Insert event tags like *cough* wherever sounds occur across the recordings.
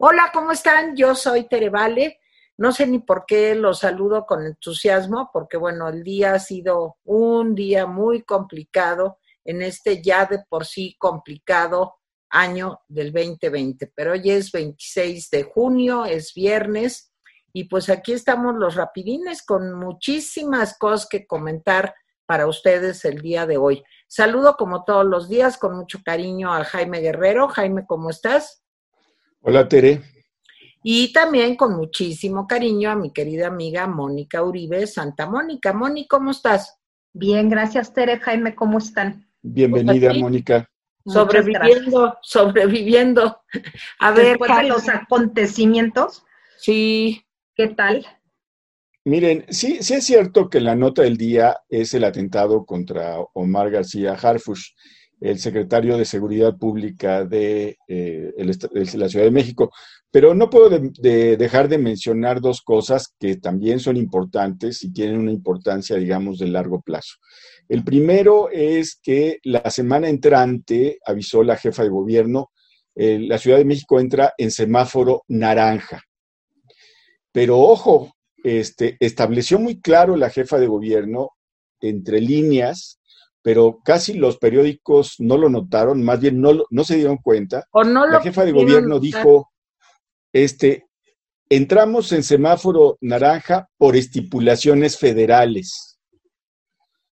Hola, ¿cómo están? Yo soy Tere Vale. No sé ni por qué los saludo con entusiasmo, porque bueno, el día ha sido un día muy complicado en este ya de por sí complicado año del 2020. Pero hoy es 26 de junio, es viernes, y pues aquí estamos los rapidines con muchísimas cosas que comentar para ustedes el día de hoy. Saludo como todos los días con mucho cariño a Jaime Guerrero. Jaime, ¿cómo estás? Hola, Tere. Y también con muchísimo cariño a mi querida amiga Mónica Uribe, Santa Mónica. Moni, ¿cómo estás? Bien, gracias, Tere. Jaime, ¿cómo están? Bienvenida, pues Mónica. Sobreviviendo, sobreviviendo. A ver, de los acontecimientos. Sí. ¿Qué tal? Miren, sí, sí es cierto que la nota del día es el atentado contra Omar García Harfush, el secretario de Seguridad Pública de, eh, la Ciudad de México, pero no puedo dejar de mencionar dos cosas que también son importantes y tienen una importancia, digamos, de largo plazo. El primero es que la semana entrante, avisó la jefa de gobierno, eh, la Ciudad de México entra en semáforo naranja. Pero ojo, este, estableció muy claro la jefa de gobierno, entre líneas, pero casi los periódicos no lo notaron, más bien no, no se dieron cuenta. la jefa de gobierno dijo, este, entramos en semáforo naranja por estipulaciones federales.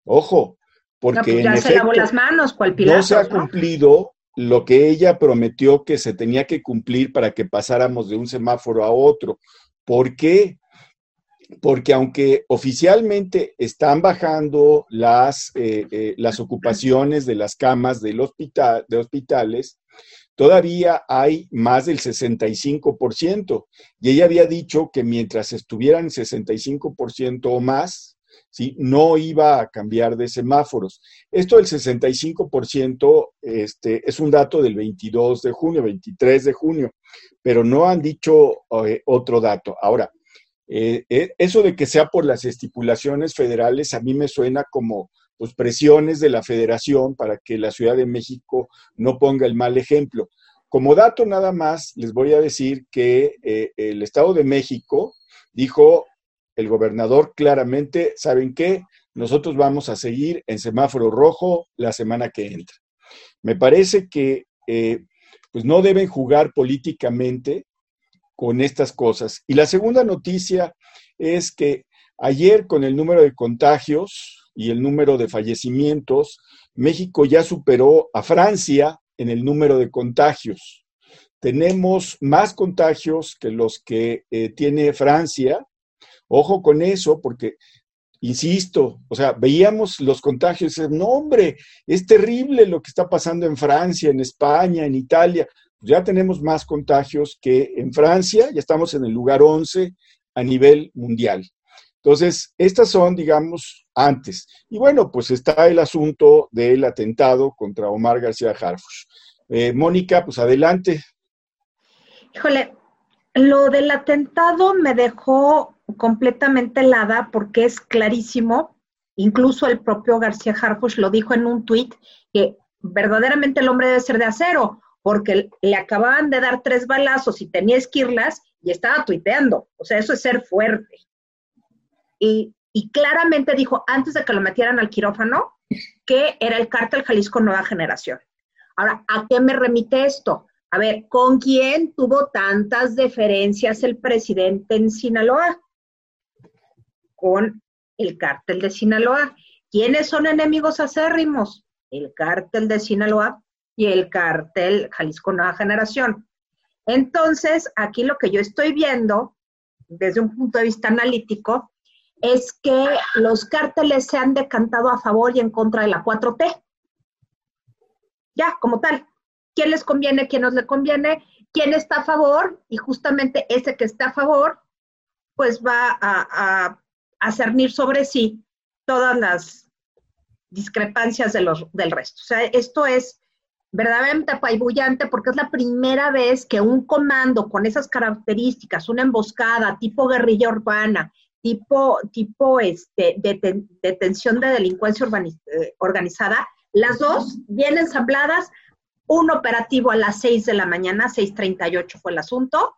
Ojo, porque pues se lavó las manos, no se ha cumplido lo que ella prometió que se tenía que cumplir para que pasáramos de un semáforo a otro. ¿Por qué? Porque aunque oficialmente están bajando las, eh, eh, las ocupaciones de las camas del hospital, de hospitales, todavía hay más del 65%. Y ella había dicho que mientras estuvieran 65% o más, ¿sí? no iba a cambiar de semáforos. Esto del 65% este, es un dato del 22 de junio, 23 de junio, pero no han dicho eh, otro dato. Ahora, eh, eh, eso de que sea por las estipulaciones federales a mí me suena como pues, presiones de la federación para que la Ciudad de México no ponga el mal ejemplo. Como dato nada más, les voy a decir que eh, el Estado de México dijo, el gobernador claramente, ¿saben qué? Nosotros vamos a seguir en semáforo rojo la semana que entra. Me parece que pues no deben jugar políticamente con estas cosas. Y la segunda noticia es que ayer con el número de contagios y el número de fallecimientos, México ya superó a Francia en el número de contagios. Tenemos más contagios que los que eh, tiene Francia. Ojo con eso, porque, insisto, o sea, veíamos los contagios y no, hombre, es terrible lo que está pasando en Francia, en España, en Italia ya tenemos más contagios que en Francia, ya estamos en el lugar 11 a nivel mundial. Entonces, estas son, digamos, antes. Y bueno, pues está el asunto del atentado contra Omar García Harfush. Eh, Mónica, pues adelante. Híjole, lo del atentado me dejó completamente helada porque es clarísimo, incluso el propio García Harfush lo dijo en un tuit, que verdaderamente el hombre debe ser de acero, porque le acababan de dar tres balazos y tenía esquirlas y estaba tuiteando. O sea, eso es ser fuerte. Y, claramente dijo, antes de que lo metieran al quirófano, que era el cártel Jalisco Nueva Generación. Ahora, ¿a qué me remite esto? A ver, ¿con quién tuvo tantas deferencias el presidente en Sinaloa? Con el cártel de Sinaloa. ¿Quiénes son enemigos acérrimos? El cártel de Sinaloa y el cartel Jalisco Nueva Generación. Entonces, aquí lo que yo estoy viendo desde un punto de vista analítico es que los cárteles se han decantado a favor y en contra de la 4T. Ya, como tal. ¿Quién les conviene, quién no les conviene? ¿Quién está a favor? Y justamente ese que está a favor, pues va a, a, cernir sobre sí todas las discrepancias de los, del resto. O sea, esto es verdaderamente apabullante porque es la primera vez que un comando con esas características, una emboscada tipo guerrilla urbana, tipo, tipo este, de, detención de delincuencia eh, organizada, las dos bien ensambladas un operativo a las 6 de la mañana, 6.38 fue el asunto.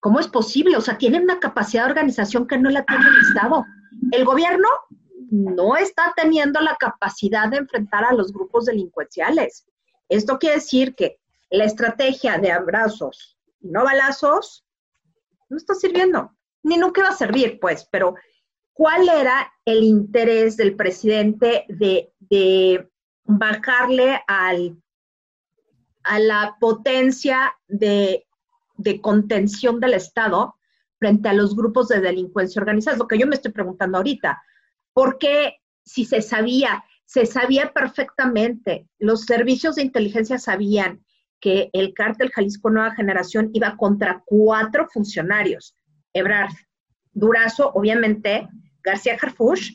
¿Cómo es posible? O sea, tienen una capacidad de organización que no la tiene el Estado. El gobierno no está teniendo la capacidad de enfrentar a los grupos delincuenciales. Esto quiere decir que la estrategia de abrazos y no balazos no está sirviendo, ni nunca va a servir, pues, pero ¿cuál era el interés del presidente de, bajarle al, a la potencia de, de contención del Estado frente a los grupos de delincuencia organizada? Es lo que yo me estoy preguntando ahorita. ¿Por qué si se sabía, se sabía perfectamente, los servicios de inteligencia sabían que el cártel Jalisco Nueva Generación iba contra cuatro funcionarios, Ebrard, Durazo, obviamente, García Harfush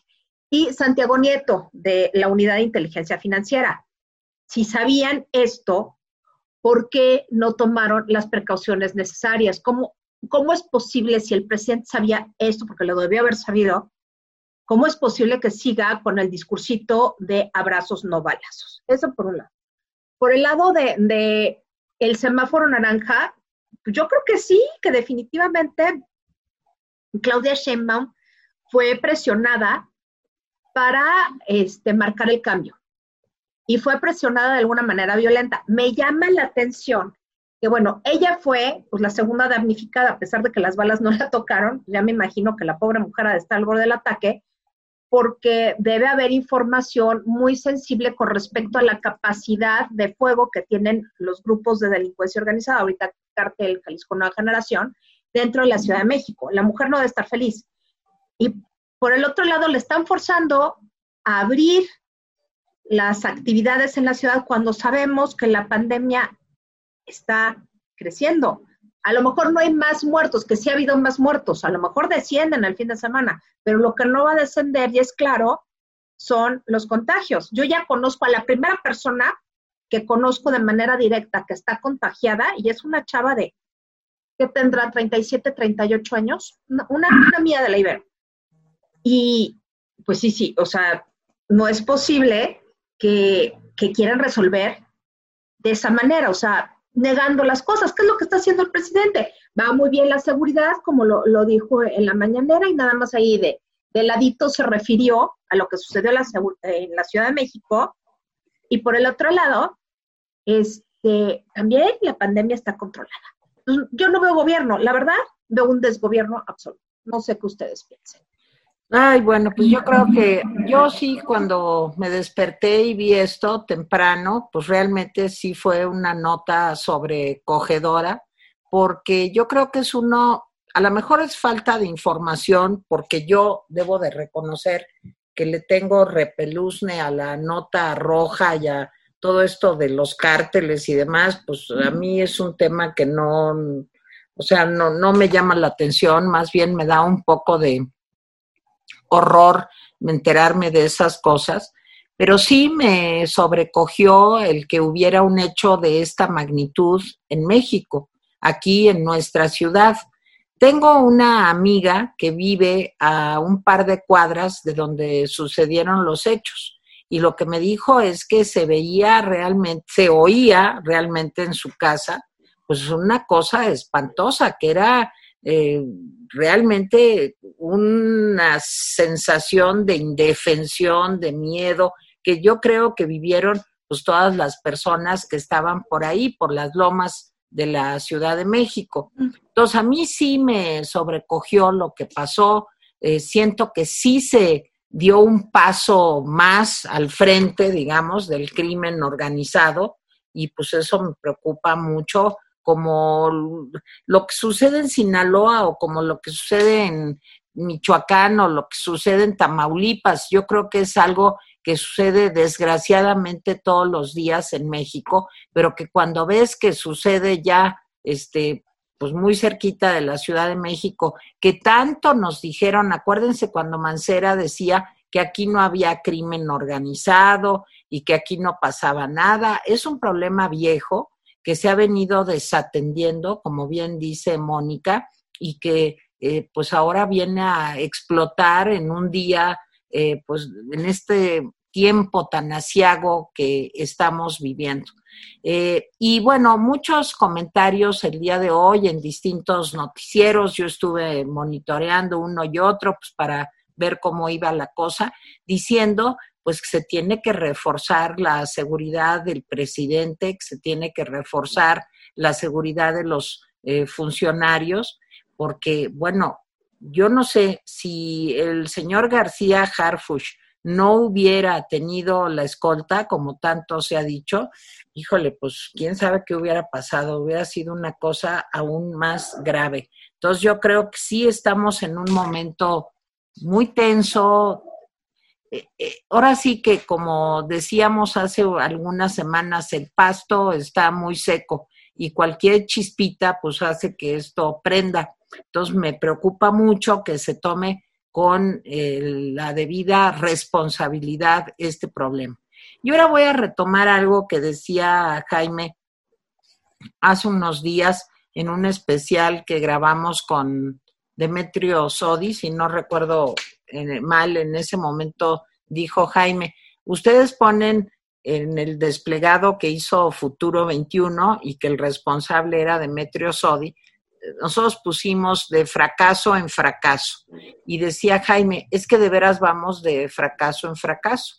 y Santiago Nieto de la Unidad de Inteligencia Financiera. Si sabían esto, ¿por qué no tomaron las precauciones necesarias? ¿Cómo, cómo es posible si el presidente sabía esto, porque lo debió haber sabido, ¿Cómo es posible que siga con el discursito de abrazos no balazos? Eso por un lado. Por el lado de, el semáforo naranja, yo creo que sí, que definitivamente Claudia Sheinbaum fue presionada para este, marcar el cambio y fue presionada de alguna manera violenta. Me llama la atención que, bueno, ella fue pues, la segunda damnificada, a pesar de que las balas no la tocaron, ya me imagino que la pobre mujer ha de estar al borde del ataque, porque debe haber información muy sensible con respecto a la capacidad de fuego que tienen los grupos de delincuencia organizada, ahorita cartel Jalisco Nueva Generación, dentro de la Ciudad de México. La mujer no debe estar feliz. Y por el otro lado, le están forzando a abrir las actividades en la ciudad cuando sabemos que la pandemia está creciendo. A lo mejor no hay más muertos, que sí ha habido más muertos, a lo mejor descienden el fin de semana, pero lo que no va a descender, y es claro, son los contagios. Yo ya conozco a la primera persona que conozco de manera directa que está contagiada y es una chava de, que tendrá 37, 38 años, una, una mía de la Ibero. Y pues sí, sí, o sea, no es posible que, que quieran resolver de esa manera, o sea, negando las cosas. ¿Qué es lo que está haciendo el presidente? Va muy bien la seguridad, como lo, dijo en la mañanera, y nada más ahí de, de ladito se refirió a lo que sucedió en la, en la Ciudad de México. Y por el otro lado, este, también la pandemia está controlada. Yo no veo gobierno, la verdad, veo un desgobierno absoluto. No sé qué ustedes piensen. Ay, bueno, pues yo creo que yo sí cuando me desperté y vi esto temprano, pues realmente sí fue una nota sobrecogedora, porque yo creo que es uno, a lo mejor es falta de información, porque yo debo de reconocer que le tengo repeluzne a la nota roja y a todo esto de los cárteles y demás, pues a mí es un tema que no, o sea, no, no me llama la atención, más bien me da un poco de horror enterarme de esas cosas, pero sí me sobrecogió el que hubiera un hecho de esta magnitud en México, aquí en nuestra ciudad. Tengo una amiga que vive a un par de cuadras de donde sucedieron los hechos y lo que me dijo es que se veía realmente, se oía realmente en su casa, pues una cosa espantosa, que era eh, realmente una sensación de indefensión, de miedo, que yo creo que vivieron pues todas las personas que estaban por ahí, por las lomas de la Ciudad de México. Mm. Entonces a mí sí me sobrecogió lo que pasó, eh, siento que sí se dio un paso más al frente, digamos, del crimen organizado y pues eso me preocupa mucho como lo que sucede en Sinaloa o como lo que sucede en Michoacán o lo que sucede en Tamaulipas. Yo creo que es algo que sucede desgraciadamente todos los días en México, pero que cuando ves que sucede ya este pues muy cerquita de la Ciudad de México, que tanto nos dijeron, acuérdense cuando Mancera decía que aquí no había crimen organizado y que aquí no pasaba nada, es un problema viejo que se ha venido desatendiendo, como bien dice Mónica, y que eh, pues ahora viene a explotar en un día, eh, pues en este tiempo tan asiago que estamos viviendo. Eh, y bueno, muchos comentarios el día de hoy en distintos noticieros. Yo estuve monitoreando uno y otro pues, para ver cómo iba la cosa, diciendo pues que se tiene que reforzar la seguridad del presidente, que se tiene que reforzar la seguridad de los eh, funcionarios, porque, bueno, yo no sé si el señor García Harfush no hubiera tenido la escolta, como tanto se ha dicho, híjole, pues quién sabe qué hubiera pasado, hubiera sido una cosa aún más grave. Entonces yo creo que sí estamos en un momento muy tenso. Eh, eh, ahora sí que, como decíamos hace algunas semanas, el pasto está muy seco y cualquier chispita pues hace que esto prenda. Entonces me preocupa mucho que se tome con eh, la debida responsabilidad este problema. Y ahora voy a retomar algo que decía Jaime hace unos días en un especial que grabamos con Demetrio Sodi, si no recuerdo mal, en ese momento dijo Jaime, ustedes ponen en el desplegado que hizo Futuro 21 y que el responsable era Demetrio Sodi, nosotros pusimos de fracaso en fracaso. Y decía Jaime, es que de veras vamos de fracaso en fracaso.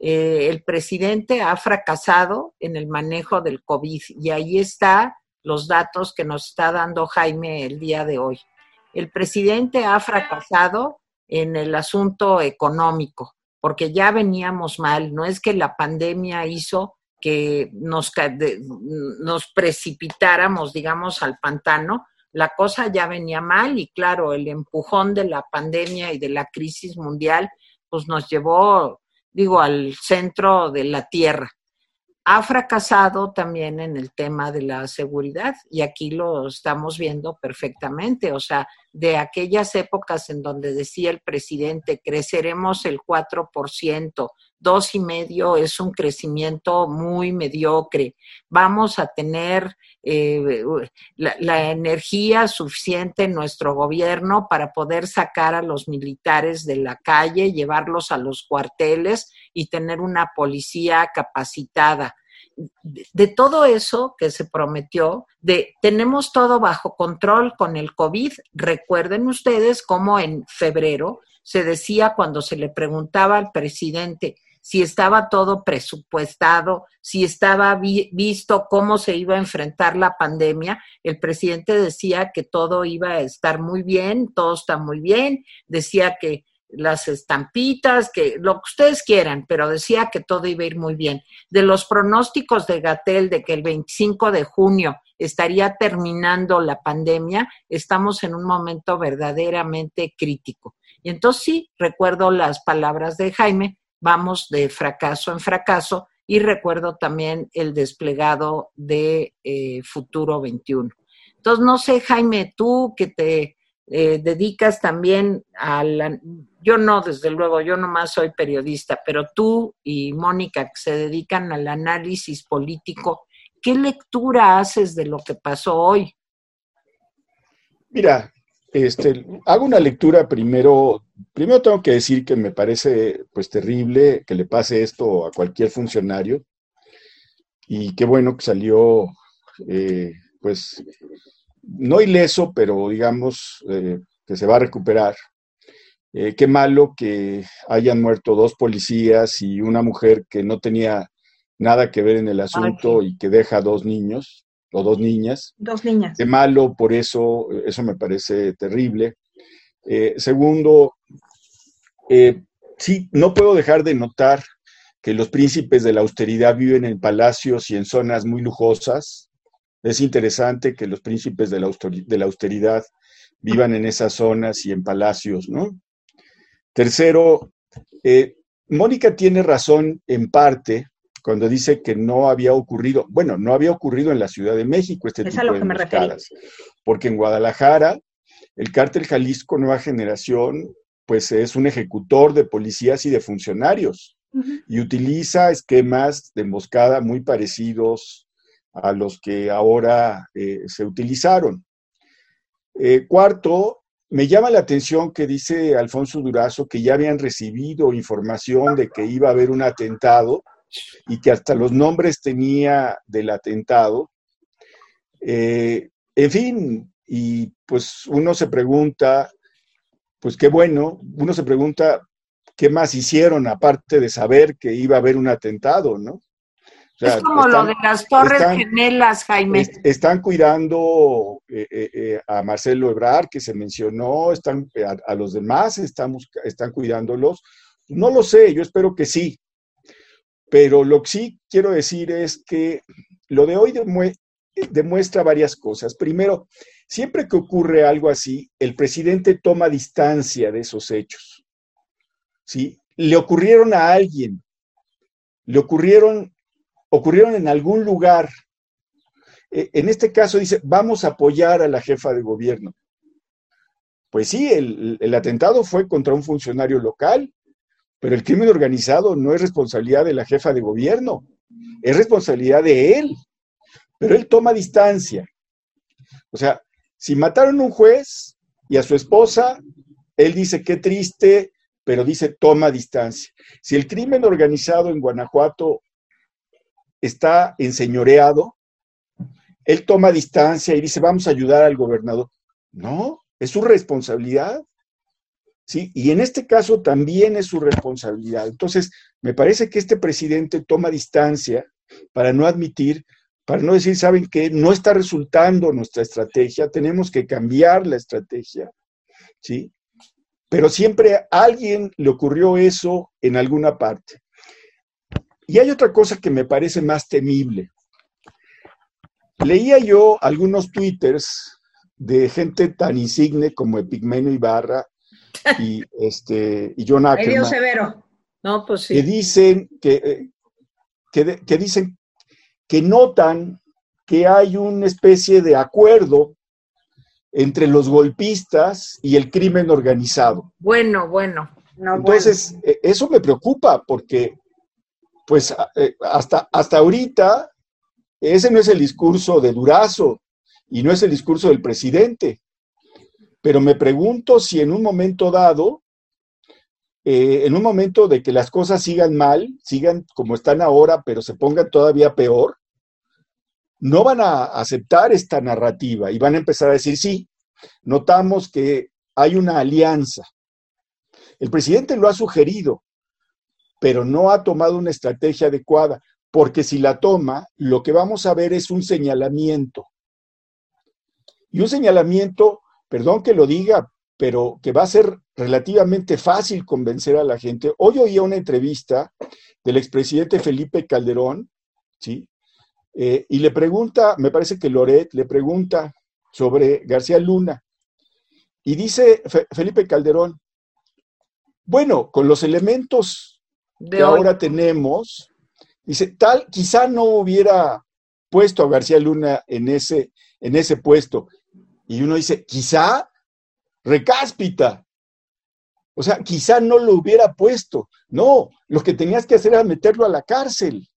Eh, el presidente ha fracasado en el manejo del COVID y ahí está los datos que nos está dando Jaime el día de hoy. El presidente ha fracasado en el asunto económico, porque ya veníamos mal. No es que la pandemia hizo que nos, nos precipitáramos, digamos, al pantano, la cosa ya venía mal y claro, el empujón de la pandemia y de la crisis mundial, pues nos llevó, digo, al centro de la tierra. Ha fracasado también en el tema de la seguridad y aquí lo estamos viendo perfectamente. O sea, de aquellas épocas en donde decía el presidente, creceremos el 4%, dos y medio es un crecimiento muy mediocre. Vamos a tener eh, la, energía suficiente en nuestro gobierno para poder sacar a los militares de la calle, llevarlos a los cuarteles y tener una policía capacitada. De, todo eso que se prometió, de tenemos todo bajo control con el COVID, recuerden ustedes cómo en febrero se decía cuando se le preguntaba al presidente, si estaba todo presupuestado, si estaba visto cómo se iba a enfrentar la pandemia. El presidente decía que todo iba a estar muy bien, todo está muy bien, decía que las estampitas, que lo que ustedes quieran, pero decía que todo iba a ir muy bien. De los pronósticos de Gatel de que el 25 de junio estaría terminando la pandemia, estamos en un momento verdaderamente crítico. Y entonces sí, recuerdo las palabras de Jaime, vamos de fracaso en fracaso y recuerdo también el desplegado de eh, Futuro 21. Entonces, no sé, Jaime, tú que te eh, dedicas también a la... Yo no, desde luego, yo nomás soy periodista, pero tú y Mónica que se dedican al análisis político, ¿qué lectura haces de lo que pasó hoy? Mira, este, hago una lectura primero. Primero tengo que decir que me parece pues terrible que le pase esto a cualquier funcionario y qué bueno que salió eh, pues no ileso, pero digamos eh, que se va a recuperar. Eh, qué malo que hayan muerto dos policías y una mujer que no tenía nada que ver en el asunto y que deja dos niños o dos niñas. Dos niñas. Qué malo, por eso, eso me parece terrible. Eh, segundo, eh, sí, no puedo dejar de notar que los príncipes de la austeridad viven en palacios y en zonas muy lujosas. Es interesante que los príncipes de la, de la austeridad vivan en esas zonas y en palacios, ¿no? Tercero, eh, Mónica tiene razón en parte cuando dice que no había ocurrido, bueno, no había ocurrido en la Ciudad de México este tipo de emboscadas, porque en Guadalajara el cártel Jalisco Nueva Generación pues es un ejecutor de policías y de funcionarios y utiliza esquemas de emboscada muy parecidos a los que ahora eh, se utilizaron. Eh, cuarto, me llama la atención que dice Alfonso Durazo que ya habían recibido información de que iba a haber un atentado y que hasta los nombres tenía del atentado. Eh, en fin, y pues uno se pregunta, pues qué bueno, uno se pregunta qué más hicieron aparte de saber que iba a haber un atentado, ¿no? es como lo de las torres gemelas, Jaime. están cuidando eh, eh, a Marcelo Ebrar, que se mencionó, están a, los demás, estamos, están cuidándolos. No lo sé, yo espero que sí. Pero lo que sí quiero decir es que lo de hoy demuestra varias cosas. Primero, siempre que ocurre algo así, el presidente toma distancia de esos hechos. ¿sí? Le ocurrieron a alguien, le ocurrieron ocurrieron en algún lugar. E, en este caso dice, vamos a apoyar a la jefa de gobierno. Pues sí, el, atentado fue contra un funcionario local, pero el crimen organizado no es responsabilidad de la jefa de gobierno, es responsabilidad de él. Pero él toma distancia. O sea, si mataron a un juez y a su esposa, él dice qué triste, pero dice toma distancia. Si el crimen organizado en Guanajuato está enseñoreado, él toma distancia y dice, vamos a ayudar al gobernador. No, es su responsabilidad. ¿Sí? Y en este caso también es su responsabilidad. Entonces, me parece que este presidente toma distancia para no admitir, para no decir, ¿saben qué? No está resultando nuestra estrategia, tenemos que cambiar la estrategia, ¿sí? Pero siempre a alguien le ocurrió eso en alguna parte. Y hay otra cosa que me parece más temible. Leía yo algunos twitters de gente tan insigne como Epigmenio Ibarra *laughs* y, este, y John Ackerman. severo. No, pues sí. Que dicen que, que, que dicen que notan que hay una especie de acuerdo entre los golpistas y el crimen organizado. Bueno, bueno. Entonces, e, eso me preocupa porque pues eh, hasta, hasta ahorita ese no es el discurso de Durazo y no es el discurso del presidente. Pero me pregunto si en un momento dado, eh, en un momento de que las cosas sigan mal, sigan como están ahora, pero se pongan todavía peor, no van a aceptar esta narrativa y van a empezar a decir, sí, notamos que hay una alianza. El presidente lo ha sugerido, pero no ha tomado una estrategia adecuada, porque si la toma, lo que vamos a ver es un señalamiento. Y un señalamiento, perdón que lo diga, pero que va a ser relativamente fácil convencer a la gente. Hoy oía una entrevista del expresidente Felipe Calderón, ¿sí? Eh, y le pregunta, me parece que Loret le pregunta sobre García Luna. Y dice Felipe Calderón, bueno, con los elementos que ahora tenemos, dice, tal, quizá no hubiera puesto a García Luna en ese, en ese puesto. Y uno dice, quizá recáspita. O sea, quizá no lo hubiera puesto. No, lo que tenías que hacer era meterlo a la cárcel.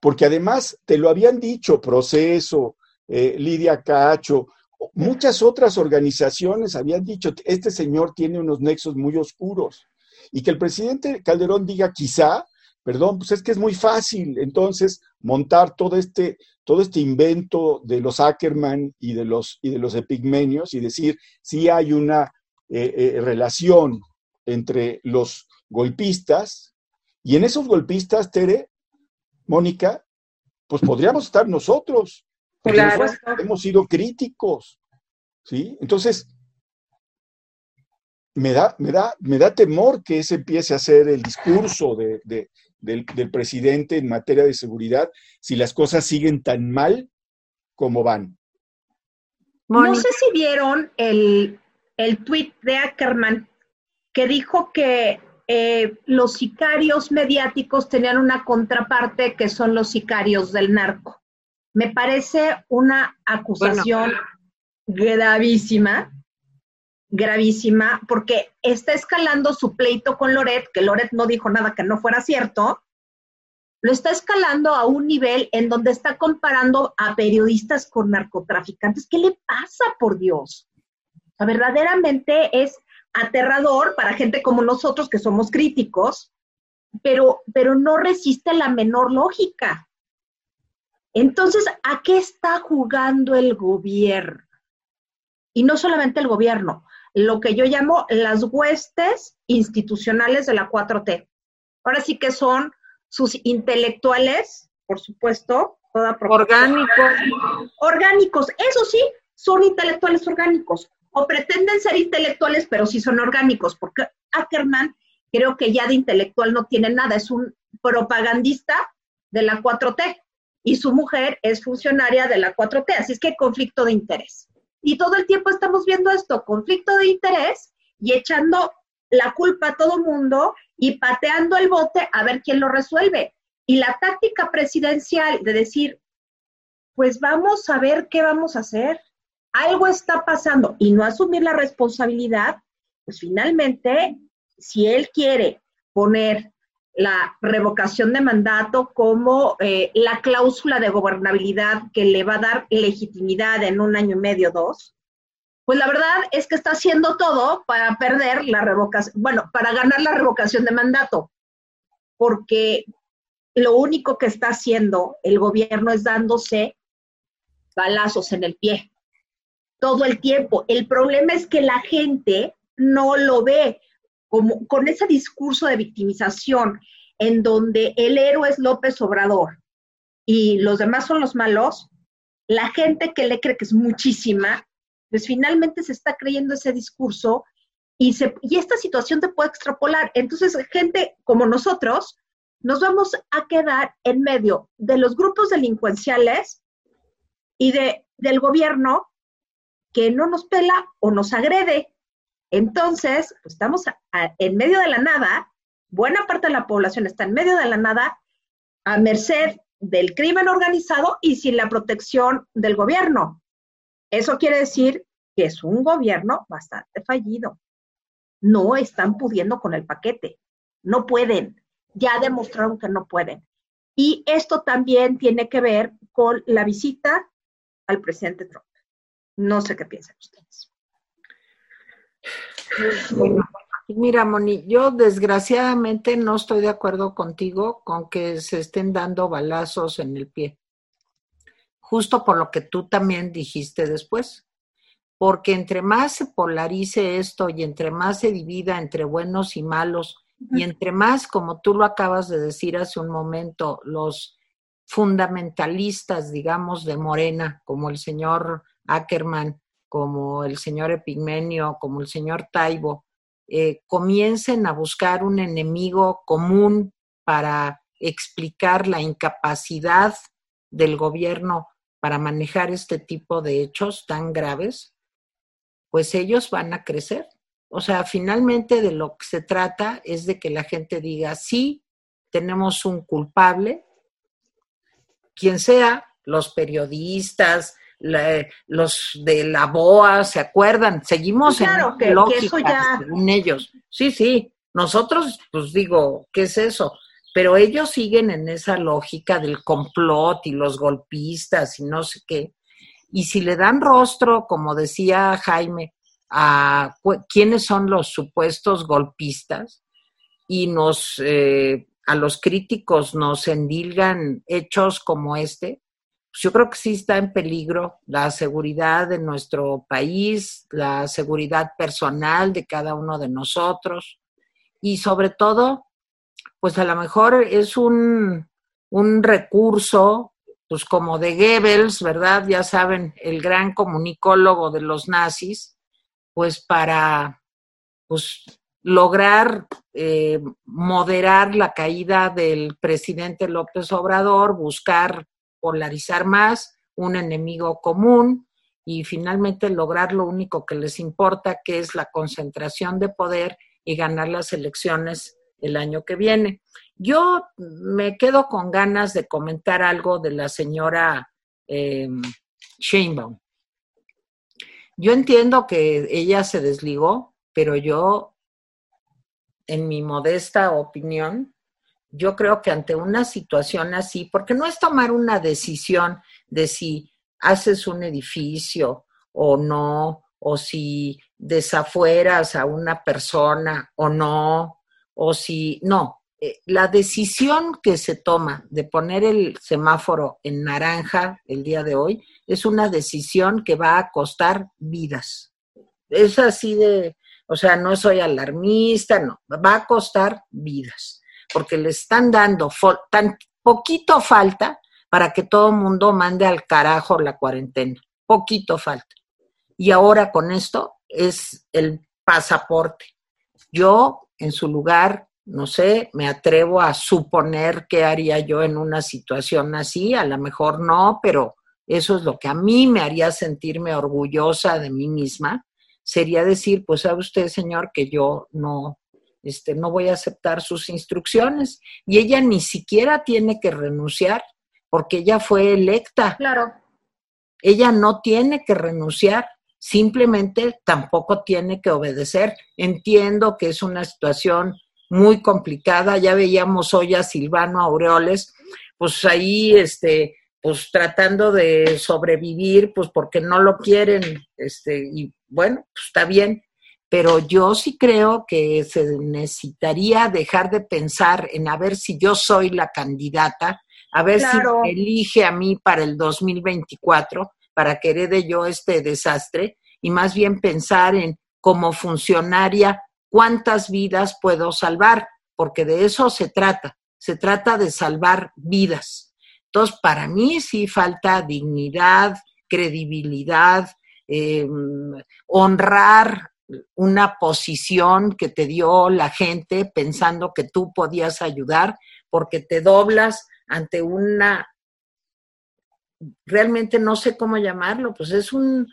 Porque además te lo habían dicho, proceso, eh, Lidia Cacho, muchas otras organizaciones habían dicho, este señor tiene unos nexos muy oscuros y que el presidente Calderón diga quizá, perdón, pues es que es muy fácil entonces montar todo este, todo este invento de los Ackerman y de los, y de los epigmenios y decir si hay una eh, eh, relación entre los golpistas y en esos golpistas, Tere, Mónica, pues podríamos estar nosotros, porque hemos sido críticos, ¿sí? Entonces, me da, me da, me da temor que ese empiece a ser el discurso de, del, presidente en materia de seguridad si las cosas siguen tan mal como van. No sé si vieron el, el tweet de Ackerman que dijo que eh, los sicarios mediáticos tenían una contraparte que son los sicarios del narco. Me parece una acusación gravísima gravísima porque está escalando su pleito con Loret, que Loret no dijo nada que no fuera cierto, lo está escalando a un nivel en donde está comparando a periodistas con narcotraficantes. ¿Qué le pasa, por Dios? O verdaderamente es aterrador para gente como nosotros que somos críticos pero, pero no resiste la menor lógica. Entonces, ¿a qué está jugando el gobierno? Y no solamente el gobierno, lo que yo llamo las huestes institucionales de la 4T. Ahora sí que son sus intelectuales, por supuesto, toda orgánicos. Orgánicos, eso sí, son intelectuales orgánicos. O pretenden ser intelectuales, pero sí son orgánicos, porque Ackerman creo que ya de intelectual no tiene nada, es un propagandista de la 4T y su mujer es funcionaria de la 4T, así es que hay conflicto de interés. Y todo el tiempo estamos viendo esto, conflicto de interés y echando la culpa a todo mundo y pateando el bote a ver quién lo resuelve. Y la táctica presidencial de decir, pues vamos a ver qué vamos a hacer, algo está pasando y no asumir la responsabilidad, pues finalmente, si él quiere poner la revocación de mandato como eh, la cláusula de gobernabilidad que le va a dar legitimidad en un año y medio, dos, pues la verdad es que está haciendo todo para perder la revocación, bueno, para ganar la revocación de mandato, porque lo único que está haciendo el gobierno es dándose balazos en el pie todo el tiempo. El problema es que la gente no lo ve con ese discurso de victimización en donde el héroe es López Obrador y los demás son los malos, la gente que le cree que es muchísima, pues finalmente se está creyendo ese discurso y, se, y esta situación te puede extrapolar. Entonces, gente como nosotros, nos vamos a quedar en medio de los grupos delincuenciales y de, del gobierno que no nos pela o nos agrede. Entonces, pues, estamos en medio de la nada, buena parte de la población está en medio de la nada, a merced del crimen organizado y sin la protección del gobierno. Eso quiere decir que es un gobierno bastante fallido. No están pudiendo con el paquete, no pueden, ya demostraron que no pueden. Y esto también tiene que ver con la visita al presidente Trump. No sé qué piensan ustedes. Mira, Moni, yo desgraciadamente no estoy de acuerdo contigo con que se estén dando balazos en el pie. Justo por lo que tú también dijiste después. Porque entre más se polarice esto y entre más se divida entre buenos y malos, y entre más, como tú lo acabas de decir hace un momento, los fundamentalistas, digamos, de Morena, como el señor Ackerman, como el señor Epigmenio, como el señor Taibo, eh, comiencen a buscar un enemigo común para explicar la incapacidad del gobierno para manejar este tipo de hechos tan graves, pues ellos van a crecer. O sea, finalmente de lo que se trata es de que la gente diga, sí, tenemos un culpable, quien sea, los periodistas, los de la BOA, ¿se acuerdan? Seguimos en que, lógica, según ellos. Sí, sí, nosotros, pues digo, ¿qué es eso? Pero ellos siguen en esa lógica del complot y los golpistas y no sé qué. Y si le dan rostro, como decía Jaime, a quiénes son los supuestos golpistas y nos, eh, a los críticos nos endilgan hechos como este, yo creo que sí está en peligro la seguridad de nuestro país, la seguridad personal de cada uno de nosotros y sobre todo, pues a lo mejor es un, un recurso, pues como de Goebbels, ¿verdad? Ya saben, el gran comunicólogo de los nazis, pues para pues, lograr eh, moderar la caída del presidente López Obrador, buscar polarizar más, un enemigo común y finalmente lograr lo único que les importa, que es la concentración de poder y ganar las elecciones el año que viene. Yo me quedo con ganas de comentar algo de la señora eh, Sheinbaum. Yo entiendo que ella se desligó, pero yo, en mi modesta opinión, yo creo que ante una situación así, porque no es tomar una decisión de si haces un edificio o no, o si desafueras a una persona o no, o si no, eh, la decisión que se toma de poner el semáforo en naranja el día de hoy es una decisión que va a costar vidas. Es así de, o sea, no soy alarmista, no, va a costar vidas, porque le están dando tan poquito falta para que todo el mundo mande al carajo la cuarentena, poquito falta. Y ahora con esto es el pasaporte. Yo, en su lugar, no sé, me atrevo a suponer qué haría yo en una situación así, a lo mejor no, pero eso es lo que a mí me haría sentirme orgullosa de mí misma, sería decir, pues sabe usted, señor, que yo no, este, no voy a aceptar sus instrucciones. Y ella ni siquiera tiene que renunciar, porque ella fue electa. Claro. Ella no tiene que renunciar, simplemente tampoco tiene que obedecer. Entiendo que es una situación muy complicada. Ya veíamos hoy a Silvano Aureoles, pues ahí, este, pues tratando de sobrevivir, pues porque no lo quieren, este, y bueno, pues está bien, pero yo sí creo que se necesitaría dejar de pensar en a ver si yo soy la candidata, a ver si elige a mí para el 2024, para que herede yo este desastre, y más bien pensar en como funcionaria cuántas vidas puedo salvar, porque de eso se trata, se trata de salvar vidas. Entonces, para mí sí falta dignidad, credibilidad, em, honrar una posición que te dio la gente pensando que tú podías ayudar, porque te doblas ante una, realmente no sé cómo llamarlo, pues es un,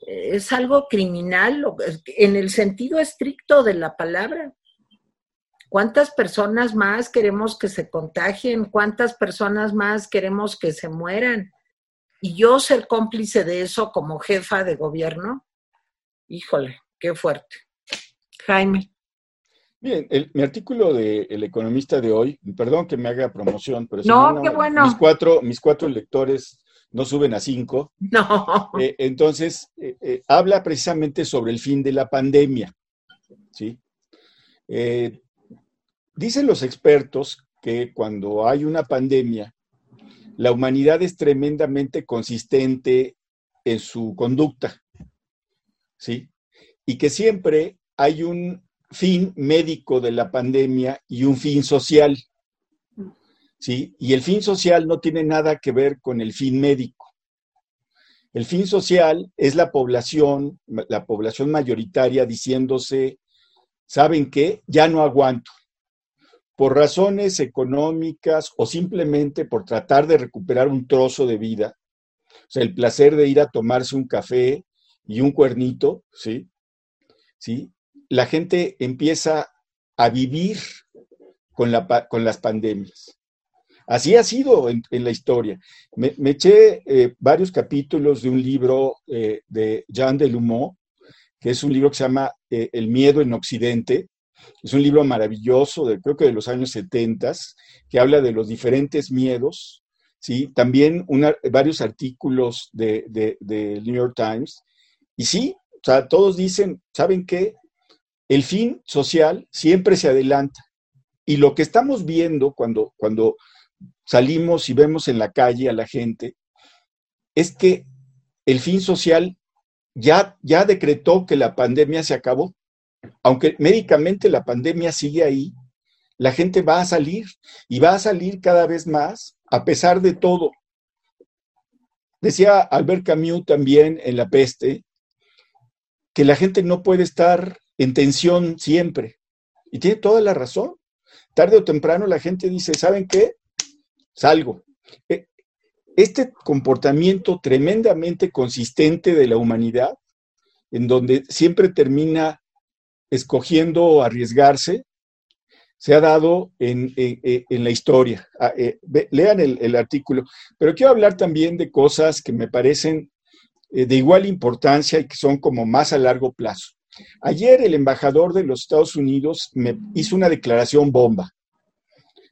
es algo criminal en el sentido estricto de la palabra. ¿Cuántas personas más queremos que se contagien? ¿Cuántas personas más queremos que se mueran? Y yo ser cómplice de eso como jefa de gobierno, híjole, qué fuerte. Jaime. Bien, mi artículo de El Economista de hoy, perdón que me haga promoción, pero no, qué bueno. mis cuatro, mis cuatro lectores no suben a cinco. No. Eh, entonces, eh, eh, habla precisamente sobre el fin de la pandemia. ¿sí? Dicen los expertos que cuando hay una pandemia, la humanidad es tremendamente consistente en su conducta, ¿sí? Y que siempre hay un fin médico de la pandemia y un fin social, ¿sí? Y el fin social no tiene nada que ver con el fin médico. El fin social es la población, la población mayoritaria diciéndose, ¿saben qué? Ya no aguanto por razones económicas o simplemente por tratar de recuperar un trozo de vida, o sea, el placer de ir a tomarse un café y un cuernito, ¿sí? ¿Sí? La gente empieza a vivir con, la, con las pandemias. Así ha sido en, la historia. Me, eché eh, varios capítulos de un libro eh, de Jean Delumeau, que es un libro que se llama eh, El miedo en Occidente, es un libro maravilloso, de, creo que de los años 70, que habla de los diferentes miedos. ¿sí? También varios artículos del de, New York Times. Y sí, sea, todos dicen, ¿saben qué? El fin social siempre se adelanta. Y lo que estamos viendo cuando, cuando salimos y vemos en la calle a la gente es que el fin social ya, ya decretó que la pandemia se acabó aunque médicamente la pandemia sigue ahí, la gente va a salir y va a salir cada vez más a pesar de todo. Decía Albert Camus también en La peste que la gente no puede estar en tensión siempre. Y tiene toda la razón. Tarde o temprano la gente dice, ¿saben qué? Salgo. E, este comportamiento tremendamente consistente de la humanidad, en donde siempre termina escogiendo arriesgarse, se ha dado en, la historia. Ah, eh, lean el, artículo. Pero quiero hablar también de cosas que me parecen de igual importancia y que son como más a largo plazo. Ayer el embajador de los Estados Unidos me hizo una declaración bomba.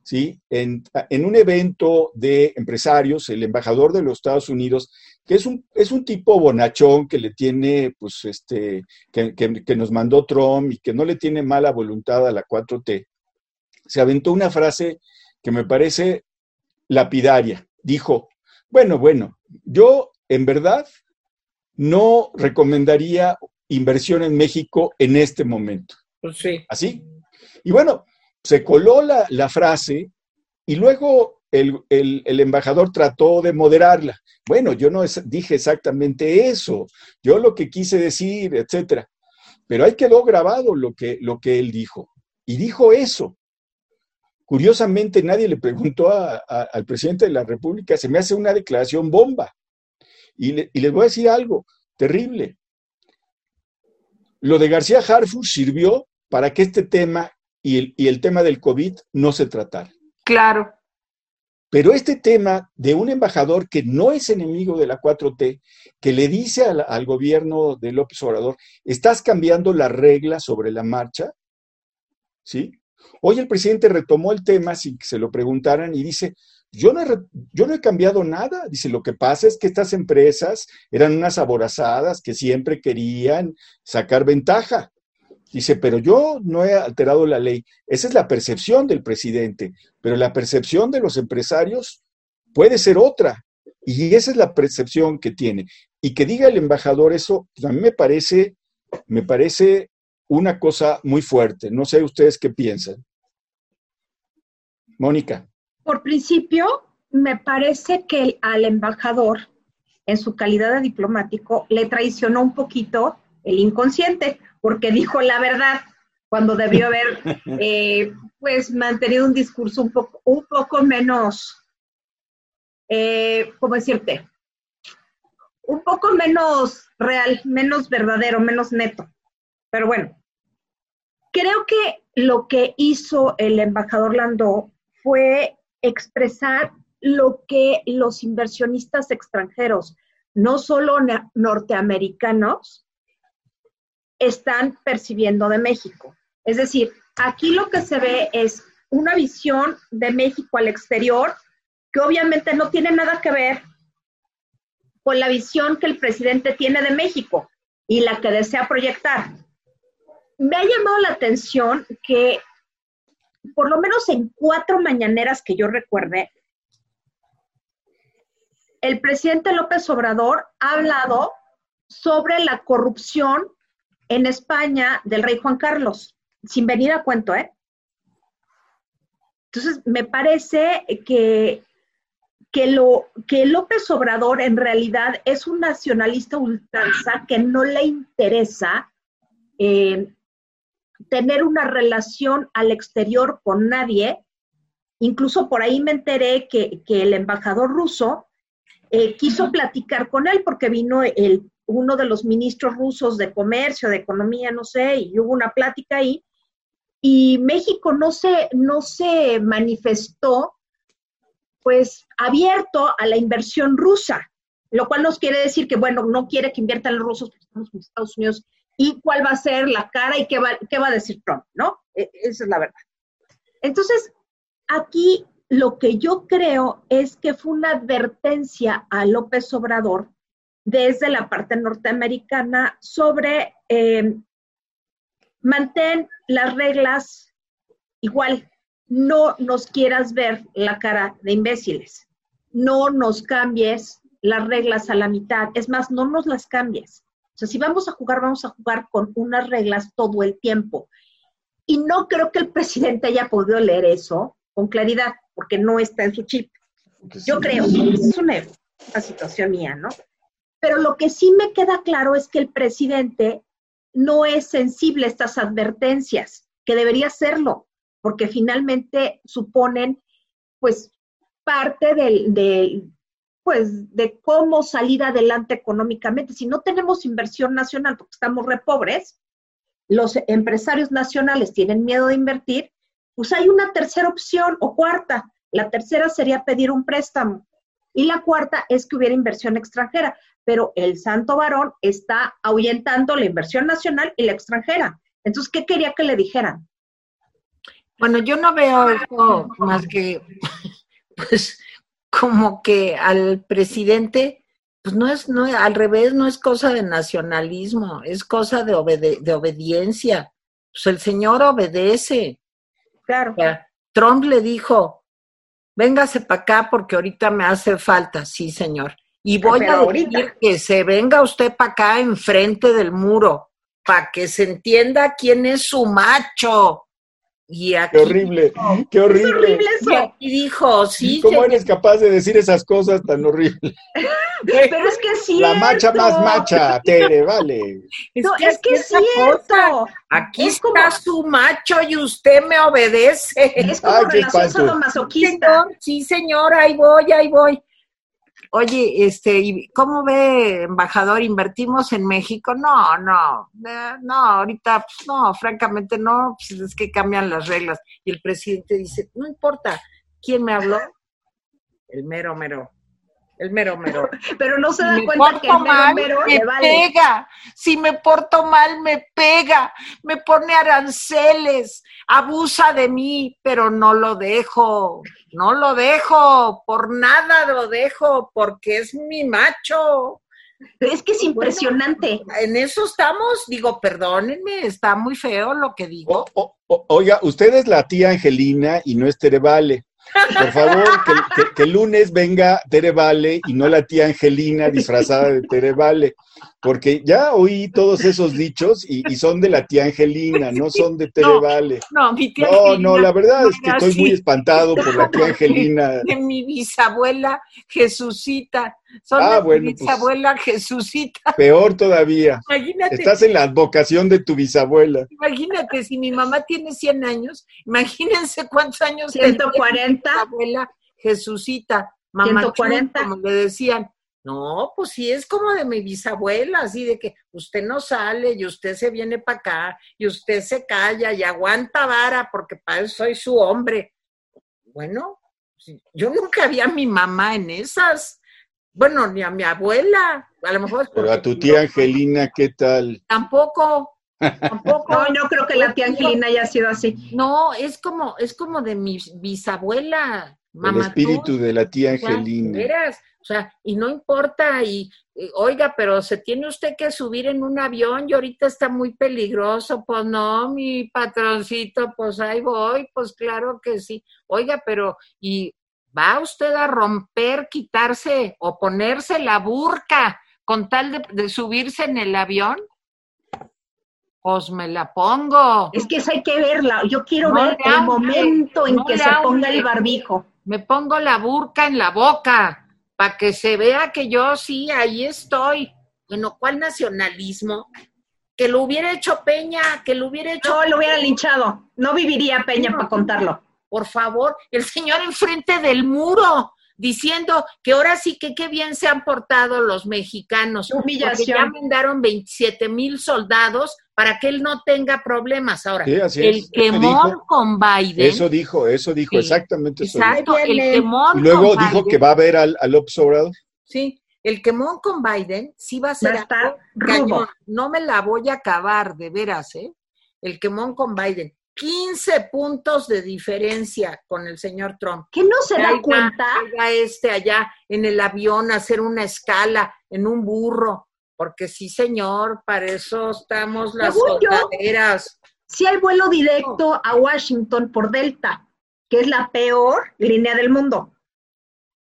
¿sí? En, un evento de empresarios, el embajador de los Estados Unidos, que es un, es un tipo bonachón que le tiene, pues, este, que, nos mandó Trump y que no le tiene mala voluntad a la 4T, se aventó una frase que me parece lapidaria. Dijo, bueno, bueno, yo en verdad no recomendaría inversión en México en este momento. Pues sí. Así. Y bueno, se coló la, la frase y luego el, el, embajador trató de moderarla. Bueno, yo no dije exactamente eso, yo lo que quise decir, etcétera. Pero ahí quedó grabado lo que, lo que él dijo. Y dijo eso. Curiosamente, nadie le preguntó al presidente de la República, se me hace una declaración bomba. Y, les voy a decir algo terrible. Lo de García Harfuch sirvió para que este tema y el, y el tema del COVID no se tratara. Claro. Pero este tema de un embajador que no es enemigo de la 4T, que le dice al, al, gobierno de López Obrador, estás cambiando las reglas sobre la marcha, ¿sí? Hoy el presidente retomó el tema sin que se lo preguntaran y dice, yo no, he, yo no he cambiado nada. Dice, lo que pasa es que estas empresas eran unas aborazadas que siempre querían sacar ventaja. Dice, pero yo no he alterado la ley. Esa es la percepción del presidente, pero la percepción de los empresarios puede ser otra. Y esa es la percepción que tiene. Y que diga el embajador eso, pues a mí me parece, me parece una cosa muy fuerte. No sé ustedes qué piensan. Mónica. Por principio, me parece que al embajador, en su calidad de diplomático, le traicionó un poquito el inconsciente, porque dijo la verdad cuando debió haber *laughs* eh, pues mantenido un discurso un poco, un poco menos, eh, ¿cómo decirte? Un poco menos real, menos verdadero, menos neto. Pero bueno, creo que lo que hizo el embajador Landó fue expresar lo que los inversionistas extranjeros, no solo norteamericanos, están percibiendo de México. Es decir, aquí lo que se ve es una visión de México al exterior que obviamente no tiene nada que ver con la visión que el presidente tiene de México y la que desea proyectar me ha llamado la atención que por lo menos en cuatro mañaneras que yo recuerde, el presidente López Obrador ha hablado sobre la corrupción en España del rey Juan Carlos, sin venir a cuento, ¿eh? Entonces, me parece que, que, lo, que López Obrador en realidad es un nacionalista ultranza que no le interesa eh, tener una relación al exterior con nadie. Incluso por ahí me enteré que, el embajador ruso eh, quiso platicar con él porque vino el, uno de los ministros rusos de comercio, de economía, no sé, y hubo una plática ahí. Y México no se, no se manifestó pues abierto a la inversión rusa, lo cual nos quiere decir que, bueno, no quiere que inviertan los rusos, porque estamos en Estados Unidos y cuál va a ser la cara y qué va, qué va a decir Trump, ¿no? E, esa es la verdad. Entonces, aquí lo que yo creo es que fue una advertencia a López Obrador desde la parte norteamericana sobre eh, mantén las reglas igual, no nos quieras ver la cara de imbéciles, no nos cambies las reglas a la mitad, es más, no nos las cambies. O sea, si vamos a jugar, vamos a jugar con unas reglas todo el tiempo. Y no creo que el presidente haya podido leer eso con claridad, porque no está en su chip. Yo creo, es una, una situación mía, ¿no? Pero lo que sí me queda claro es que el presidente no es sensible a estas advertencias, que debería serlo, porque finalmente suponen, pues, parte del, del, pues de cómo salir adelante económicamente. Si no tenemos inversión nacional porque estamos re pobres, los empresarios nacionales tienen miedo de invertir, pues hay una tercera opción o cuarta. La tercera sería pedir un préstamo y la cuarta es que hubiera inversión extranjera, pero el santo varón está ahuyentando la inversión nacional y la extranjera. Entonces, ¿qué quería que le dijeran? Bueno, yo no veo eso más que, *laughs* pues, como que al presidente, pues no es, no, al revés, no es cosa de nacionalismo, es cosa de, de obediencia. Pues el señor obedece. Claro. Trump le dijo, véngase para acá porque ahorita me hace falta, sí, señor. Y voy Pero a ahorita. decir que se venga usted para acá enfrente del muro, para que se entienda quién es su macho. Y aquí, Qué horrible, qué Es horrible. y dijo, sí, ¿Cómo señor. eres capaz de decir esas cosas tan horribles? *laughs* Pero es que sí. La macha más macha, Tere, vale. *laughs* No, es que es cierto. Aquí Es como- está su macho y usted me obedece. Es como Ay, relación sadomasoquista. Sí, señor, ahí voy, ahí voy. Oye, este, ¿y ¿cómo ve, embajador? ¿Invertimos en México? No, no, eh, no, ahorita, pues, no, francamente no, pues es que cambian las reglas. Y el presidente dice, no importa, ¿quién me habló? El mero mero, el mero mero. *laughs* Pero no se da me cuenta que el porto mero mal, mero me le vale. pega. Si me porto mal, me pega. Me pone aranceles. Abusa de mí, pero no lo dejo. No lo dejo. Por nada lo dejo, porque es mi macho. Es que es impresionante. En eso estamos. Digo, perdónenme, está muy feo lo que digo. O- o- o- oiga, usted es la tía Angelina y no es Tere Vale. Por favor, que, que- que el lunes venga Tere Vale y no la tía Angelina disfrazada de Tere Vale. Porque ya oí todos esos dichos y, y son de la tía Angelina, no son de Tere No, Vale. No, mi tía No, Angelina no, la verdad es que estoy muy espantado por la tía *laughs* Angelina. de mi bisabuela Jesucita. Son Ah, bueno, mi pues. bisabuela Jesucita. Peor todavía. Imagínate, Estás en la advocación de tu bisabuela. imagínate, si mi mamá tiene 100 años, imagínense cuántos años tendría mi 140. bisabuela Jesucita, mamá 140. como le decían. No, pues sí, es como de mi bisabuela, así de que usted no sale y usted se viene para acá y usted se calla y aguanta vara porque para eso soy su hombre. Bueno, yo nunca vi a mi mamá en esas. Bueno, ni a mi abuela. A lo mejor es Pero a tu tía Angelina, ¿qué tal? Tampoco, tampoco. No, no creo que la tía Angelina haya sido así. No, es como, es como de mi bisabuela, El mamá. espíritu de la tía Angelina. veras, o sea, y no importa, y, y, oiga, pero se tiene usted que subir en un avión y ahorita está muy peligroso, pues no, mi patroncito, pues ahí voy, pues claro que sí. Oiga, pero, ¿y va usted a romper, quitarse o ponerse la burca con tal de, de subirse en el avión? Pues me la pongo. Es que esa hay que verla. Yo quiero No ver el hable, momento en no que se ponga el barbijo. me pongo la burca en la boca para que se vea que yo sí, ahí estoy. Bueno, ¿cuál nacionalismo? Que lo hubiera hecho Peña, que lo hubiera hecho, No, lo hubiera linchado. No viviría Peña No. para contarlo. Por favor, el señor enfrente del muro, diciendo que ahora sí que qué bien se han portado los mexicanos. Porque humillación. ya mandaron 27 mil soldados para que él no tenga problemas. Ahora, Sí, así el es. Dijo, con Biden. eso dijo, eso dijo, Sí, exactamente eso dijo. Exacto, el Y luego con dijo Biden. que va a ver al, al Obrador. Sí, el quemón con Biden sí va a Va ser a estar algo rudo. cañón. No me la voy a acabar, de veras, ¿eh? El quemón con Biden. 15 puntos de diferencia con el señor Trump. ¿Qué no se da cuenta? caiga este allá en el avión a hacer una escala en un burro. Porque sí, señor, para eso estamos las soldaderas. Si hay vuelo directo a Washington por Delta, que es la peor línea del mundo.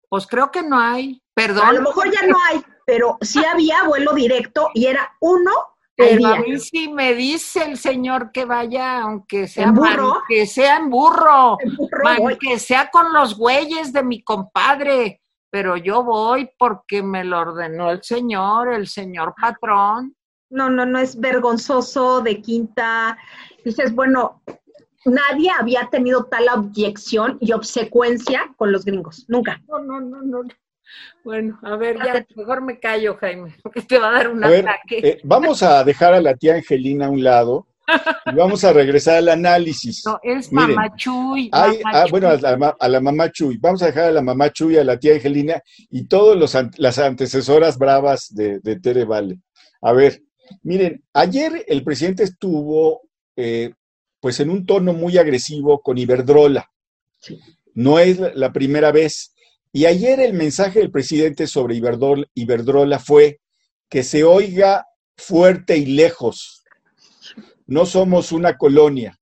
Pues creo que no hay. Perdón. A lo mejor ya no hay, pero sí había vuelo directo y era uno Pero a mí sí me dice el señor que vaya, aunque sea, ¿En burro? que sea en burro. En burro Man, voy. que sea con los güeyes de mi compadre, pero yo voy porque me lo ordenó el señor, el señor patrón. No, no, no es vergonzoso de quinta. Dices, bueno, nadie había tenido tal objeción y obsecuencia con los gringos. Nunca. No, no, no, no. Bueno, a ver, ya mejor me callo, Jaime, *laughs* porque te va a dar un A ver, ataque. eh, vamos a dejar a la tía Angelina a un lado y vamos a regresar al análisis. no, es miren, mamachuy. Hay, ah, bueno, a la, a la mamá Chuy. Vamos a dejar a la mamá Chuy, a la tía Angelina y todas las antecesoras bravas de, de Tere Vale. A ver, miren, ayer el presidente estuvo eh, pues en un tono muy agresivo con Iberdrola. Sí. No es la primera vez. Y ayer el mensaje del presidente sobre Iberdol- Iberdrola fue que se oiga fuerte y lejos. No somos una colonia.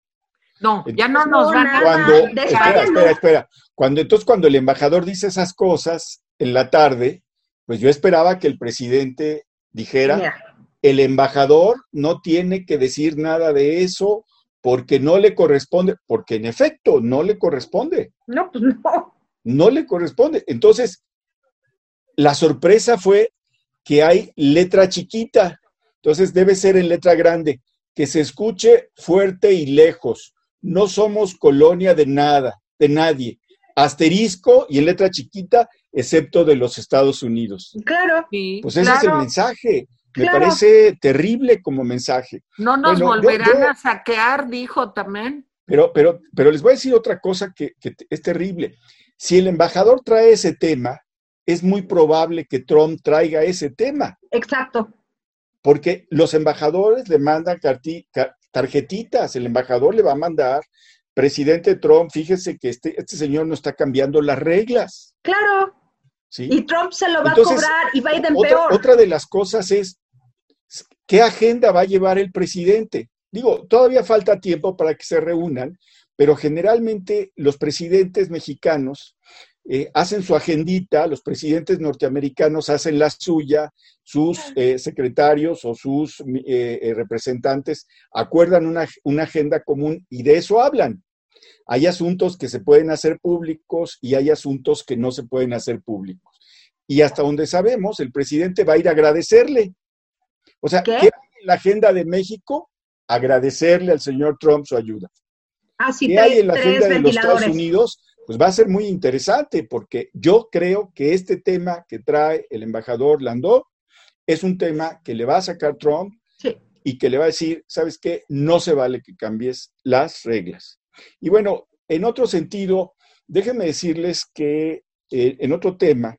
No, ya no nos van a... Cuando, espera, espera, espera. Cuando, entonces, cuando el embajador dice esas cosas en la tarde, pues yo esperaba que el presidente dijera, el embajador no tiene que decir nada de eso porque no le corresponde, porque en efecto no le corresponde. No, pues no. No le corresponde. Entonces, la sorpresa fue que hay letra chiquita, entonces debe ser en letra grande, que se escuche fuerte y lejos. No somos colonia de nada, de nadie. Asterisco y en letra chiquita, excepto de los Estados Unidos. Claro. pues ese es el mensaje. Me parece terrible como mensaje. No nos volverán a saquear, dijo también. Pero, pero, pero les voy a decir otra cosa que, que es terrible. Si el embajador trae ese tema, es muy probable que Trump traiga ese tema. Exacto. Porque los embajadores le mandan tarjetitas, el embajador le va a mandar, presidente Trump, fíjese que este, este señor no está cambiando las reglas. Claro. ¿Sí? Y Trump se lo va a cobrar y Biden otra, peor. Otra de las cosas es, ¿qué agenda va a llevar el presidente? Digo, todavía falta tiempo para que se reúnan, pero generalmente los presidentes mexicanos eh, hacen su agendita, los presidentes norteamericanos hacen la suya, sus eh, secretarios o sus eh, representantes acuerdan una, una agenda común y de eso hablan. Hay asuntos que se pueden hacer públicos y hay asuntos que no se pueden hacer públicos. Y hasta donde sabemos, el presidente va a ir a agradecerle. O sea, ¿qué, hay en la agenda de México? Agradecerle al señor Trump su ayuda. Ah, ¿Qué hay en la agenda de los Estados Unidos? pues va a ser muy interesante porque yo creo que este tema que trae el embajador Landó es un tema que le va a sacar Trump y que le va a decir, ¿sabes qué? No se vale que cambies las reglas. Y bueno, en otro sentido, déjenme decirles que eh, en otro tema,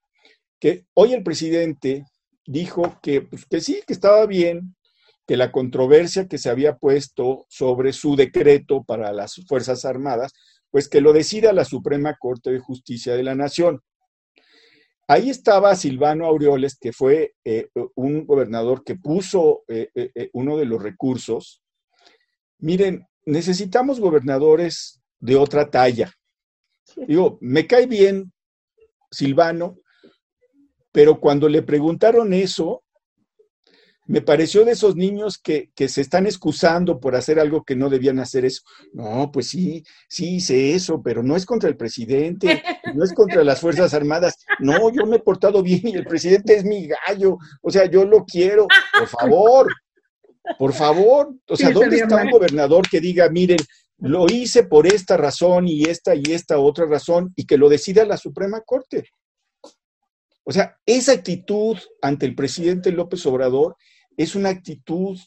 que hoy el presidente dijo que, pues, que sí, que estaba bien, que la controversia que se había puesto sobre su decreto para las Fuerzas Armadas, pues que lo decida la Suprema Corte de Justicia de la Nación. Ahí estaba Silvano Aureoles, que fue eh, un gobernador que puso eh, eh, uno de los recursos. Miren, necesitamos gobernadores de otra talla. Digo, me cae bien Silvano, pero cuando le preguntaron eso, me pareció de esos niños que, se están excusando por hacer algo que no debían hacer eso. No, pues sí, sí hice eso, pero no es contra el presidente, no es contra las Fuerzas Armadas. No, yo me he portado bien y el presidente es mi gallo. O sea, yo lo quiero. Por favor, por favor. O sea, ¿dónde está un gobernador que diga, miren, lo hice por esta razón y esta y esta otra razón y que lo decida la Suprema Corte? O sea, esa actitud ante el presidente López Obrador es una actitud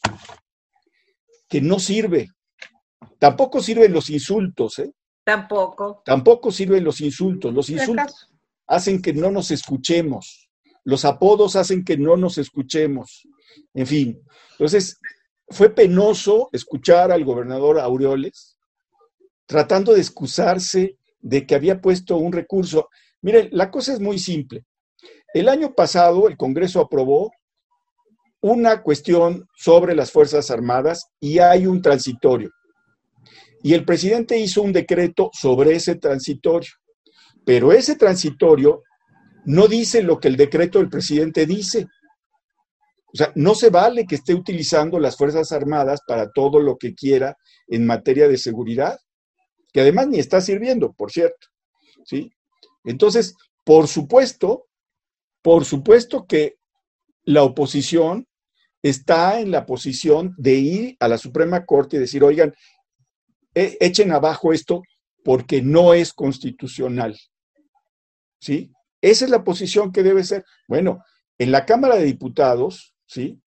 que no sirve. Tampoco sirven los insultos, ¿eh? Tampoco. Tampoco sirven los insultos. Los insultos hacen que no nos escuchemos. Los apodos hacen que no nos escuchemos. En fin, entonces fue penoso escuchar al gobernador Aureoles tratando de excusarse de que había puesto un recurso. Miren, la cosa es muy simple. El año pasado el Congreso aprobó una cuestión sobre las Fuerzas Armadas y hay un transitorio. Y el presidente hizo un decreto sobre ese transitorio. Pero ese transitorio no dice lo que el decreto del presidente dice. O sea, no se vale que esté utilizando las Fuerzas Armadas para todo lo que quiera en materia de seguridad, que además ni está sirviendo, por cierto. ¿sí? Entonces, por supuesto, por supuesto que la oposición está en la posición de ir a la Suprema Corte y decir, oigan, e, echen abajo esto porque no es constitucional. ¿Sí? Esa es la posición que debe ser. Bueno, en la Cámara de Diputados, ¿sí?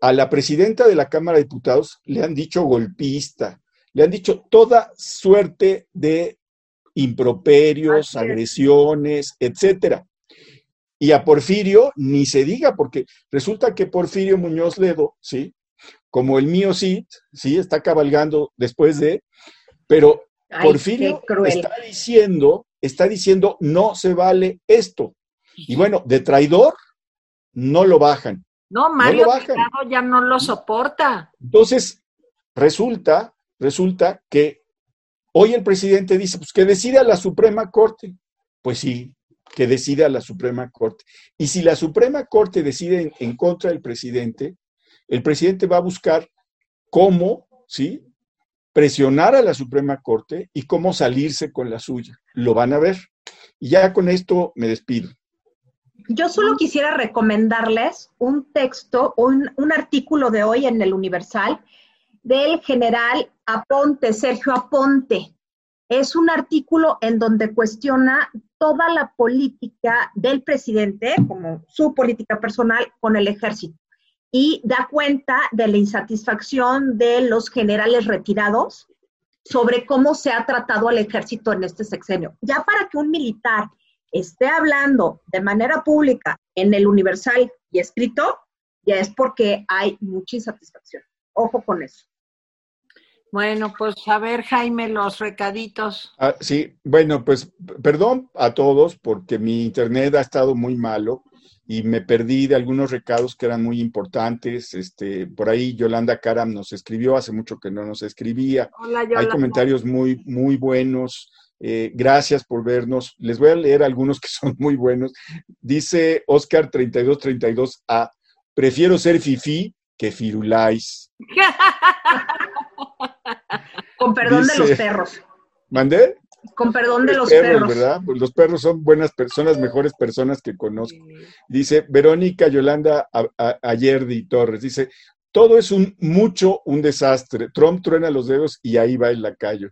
A la presidenta de la Cámara de Diputados le han dicho golpista, le han dicho toda suerte de improperios, agresiones, etcétera. Y a Porfirio ni se diga, porque resulta que Porfirio Muñoz Ledo, ¿sí? Como el mío sí, sí, está cabalgando después de, pero Porfirio está diciendo, está diciendo, no se vale esto. Y bueno, de traidor, no lo bajan. No, Mario no ya no lo soporta. Entonces, resulta, resulta que hoy el presidente dice, pues que decida la Suprema Corte. Pues sí, que decida la Suprema Corte. Y si la Suprema Corte decide en, contra del presidente, el presidente va a buscar cómo, ¿sí? Presionar a la Suprema Corte y cómo salirse con la suya. Lo van a ver. Y ya con esto me despido. Yo solo quisiera recomendarles un texto, un, un artículo de hoy en el Universal del general Aponte, Sergio Aponte. Es un artículo en donde cuestiona toda la política del presidente, como su política personal, con el ejército. Y da cuenta de la insatisfacción de los generales retirados sobre cómo se ha tratado al ejército en este sexenio. Ya para que un militar esté hablando de manera pública en el Universal y escrito, ya es porque hay mucha insatisfacción. Ojo con eso. Bueno, pues a ver, Jaime, los recaditos. Ah, sí, bueno, pues perdón a todos porque mi internet ha estado muy malo y me perdí de algunos recados que eran muy importantes. Este, por ahí Yolanda Karam nos escribió, hace mucho que no nos escribía. Hola, Hay comentarios muy, muy buenos. Eh, gracias por vernos. Les voy a leer algunos que son muy buenos. Dice Oscar 3232A, prefiero ser fifi que firulais. *laughs* Con perdón de los perros. ¿Mandé? Con perdón de los, perros, ¿verdad? Pues los perros son buenas personas, mejores personas que conozco. Dice Verónica Yolanda Ayerdi Torres, dice, todo es un mucho un desastre. Trump truena los dedos y ahí va el lacayo.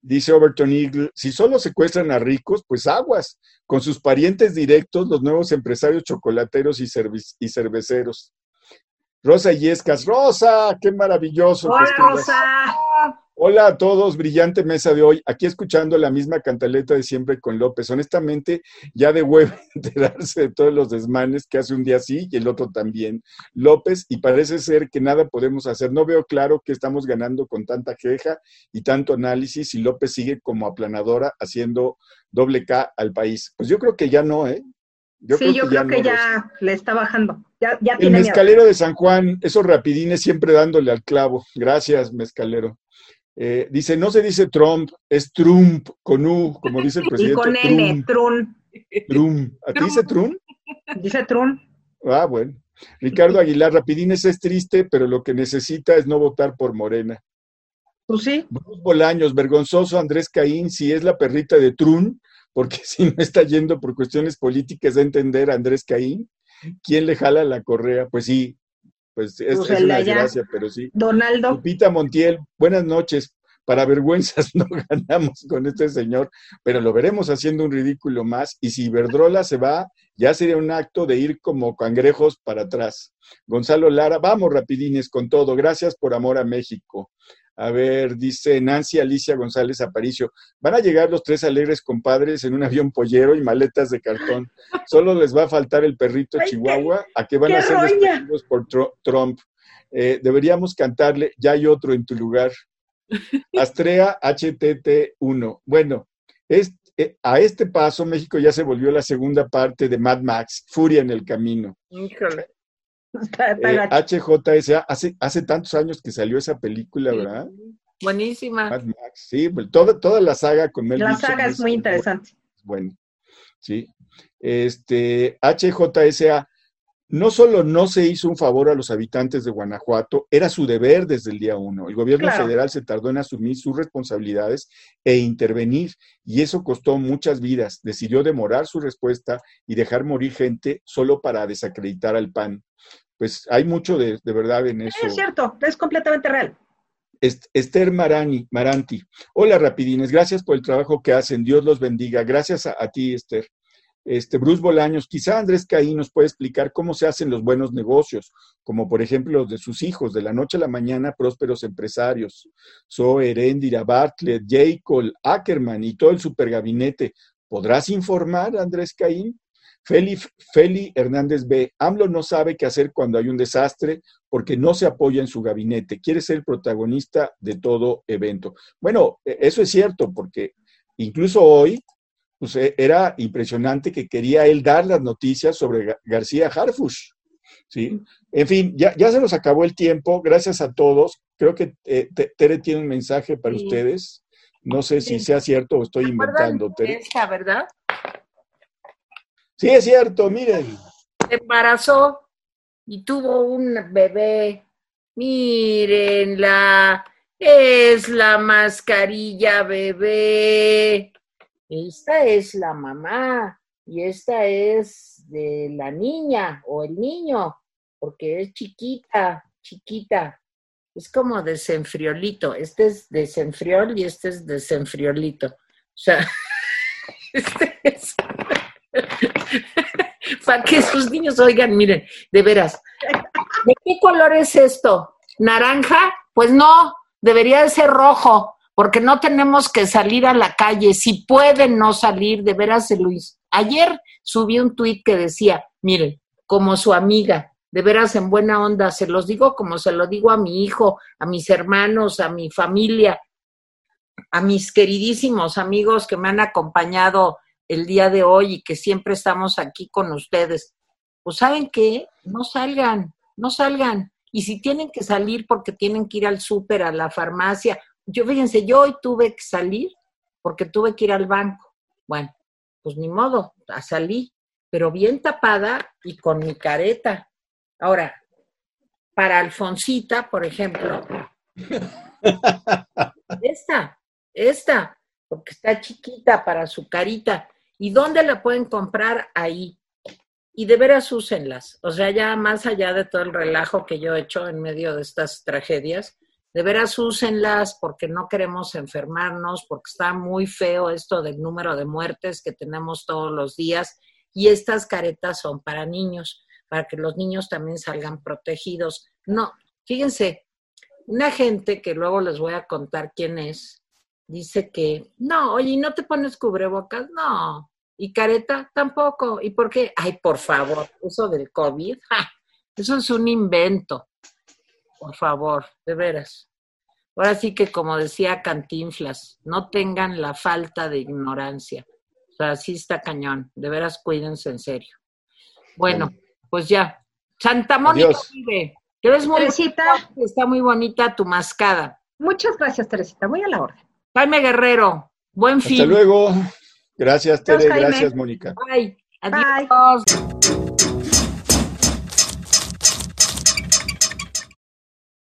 Dice Overton Eagle, si solo secuestran a ricos, pues aguas, con sus parientes directos, los nuevos empresarios chocolateros y, y cerveceros. Rosa Yescas, Rosa, qué maravilloso. Hola, Rosa. Hola a todos, brillante mesa de hoy. Aquí escuchando la misma cantaleta de siempre con López. Honestamente, ya de huevo *laughs* enterarse de todos los desmanes que hace un día sí y el otro también. López, y parece ser que nada podemos hacer. No veo claro que estamos ganando con tanta queja y tanto análisis y López sigue como aplanadora haciendo doble K al país. Pues yo creo que ya no, ¿eh? sí, yo creo que ya le está bajando. Ya, ya el mezcalero de San Juan, esos rapidines siempre dándole al clavo. Gracias, mezcalero. Eh, dice, no se dice Trump, es Trump, con U, como dice el presidente. Y con N, Trump. Trump. ¿A ti dice Trump? Dice Trump. Ah, bueno. Ricardo Aguilar, Rapidines es triste, pero lo que necesita es no votar por Morena. Pues sí. Bruce Bolaños, vergonzoso Andrés Caín, si es la perrita de Trump, porque *laughs* si no está yendo por cuestiones políticas a entender a Andrés Caín, ¿quién le jala la correa? Pues sí, pues es, pues una desgracia, pero sí. Donaldo. Lupita Montiel, buenas noches. Para vergüenzas *laughs* no ganamos con este señor, pero lo veremos haciendo un ridículo más. Y si Verdrola se va, ya sería un acto de ir como cangrejos para atrás. Gonzalo Lara, vamos rapidines con todo. Gracias por amor a México. A ver, dice Nancy Alicia González Aparicio, van a llegar los tres alegres compadres en un avión pollero y maletas de cartón. Solo les va a faltar el perrito Chihuahua, a que van a ser despedidos por Trump. Eh, deberíamos cantarle, ya hay otro en tu lugar. Astrea HTT1. Bueno, es, eh, a este paso México ya se volvió la segunda parte de Mad Max, Furia en el Camino. HJSA, hace, hace tantos años que salió esa película, ¿verdad? Buenísima. sí, pues, toda, toda la saga con Mel La saga es muy interesante. Bueno, sí. Este, HJSA, no solo no se hizo un favor a los habitantes de Guanajuato, era su deber desde el día uno. El gobierno federal se tardó en asumir sus responsabilidades e intervenir, y eso costó muchas vidas. Decidió demorar su respuesta y dejar morir gente solo para desacreditar al PAN pues hay mucho de, verdad en eso. Es cierto, es completamente real. Esther Marani, Maranti. Hola, Rapidines, gracias por el trabajo que hacen. Dios los bendiga. Gracias a, ti, Esther. Este, Bruce Bolaños, quizá Andrés Caí nos puede explicar cómo se hacen los buenos negocios, como por ejemplo los de sus hijos, de la noche a la mañana, prósperos empresarios. Zoe, Erendira, Bartlett, J. Cole, Ackerman y todo el supergabinete. ¿Podrás informar, Andrés Caín? Feli, Feli Hernández B. AMLO no sabe qué hacer cuando hay un desastre porque no se apoya en su gabinete. Quiere ser el protagonista de todo evento. Bueno, e, eso es cierto porque incluso hoy pues, e, era impresionante que quería él dar las noticias sobre García Harfush. ¿sí? En fin, ya, ya se nos acabó el tiempo. Gracias a todos. Creo que eh, Tere tiene un mensaje para ustedes. No sé si sea cierto o estoy inventando. Esta, ¿verdad? Sí, es cierto, miren. Se embarazó y tuvo un bebé. Mírenla, es la mascarilla bebé. Esta es la mamá y esta es de la niña o el niño, porque es chiquita, chiquita. Es como desenfriolito. Este es desenfriol y este es desenfriolito. O sea, *laughs* este es... *laughs* Para que sus niños oigan, miren, de veras. ¿De qué color es esto? ¿Naranja? Pues no, debería de ser rojo, porque no tenemos que salir a la calle. Si pueden no salir, de veras, Luis. Ayer subí un tuit que decía, miren, como su amiga, de veras en buena onda, se los digo como se lo digo a mi hijo, a mis hermanos, a mi familia, a mis queridísimos amigos que me han acompañado el día de hoy y que siempre estamos aquí con ustedes. Pues saben qué, no salgan, no salgan. Y si tienen que salir porque tienen que ir al súper, a la farmacia, yo fíjense, yo hoy tuve que salir porque tuve que ir al banco. Bueno, pues ni modo, a salí, pero bien tapada y con mi careta. Ahora, para Alfonsita, por ejemplo, *laughs* esta, esta, porque está chiquita para su carita. ¿Y dónde la pueden comprar? Ahí. Y de veras úsenlas. O sea, ya más allá de todo el relajo que yo he hecho en medio de estas tragedias, de veras úsenlas porque no queremos enfermarnos, porque está muy feo esto del número de muertes que tenemos todos los días. Y estas caretas son para niños para que los niños también salgan protegidos. No, fíjense, una gente que luego les voy a contar quién es, dice que, no, oye, ¿no te pones cubrebocas? No. ¿Y careta? Tampoco. ¿Y por qué? Ay, por favor, eso del COVID, eso es un invento. Por favor, de veras. Ahora sí que como decía Cantinflas, no tengan la falta de ignorancia. O sea, sí está cañón. De veras, cuídense en serio. Bueno pues ya. Santa Mónica vive. Te ves muy Teresita. está muy bonita tu mascada. Muchas gracias, Teresita. Voy a la orden. Jaime Guerrero, buen fin. Hasta luego. Gracias, Tere. Gracias, Mónica. Bye. Adiós.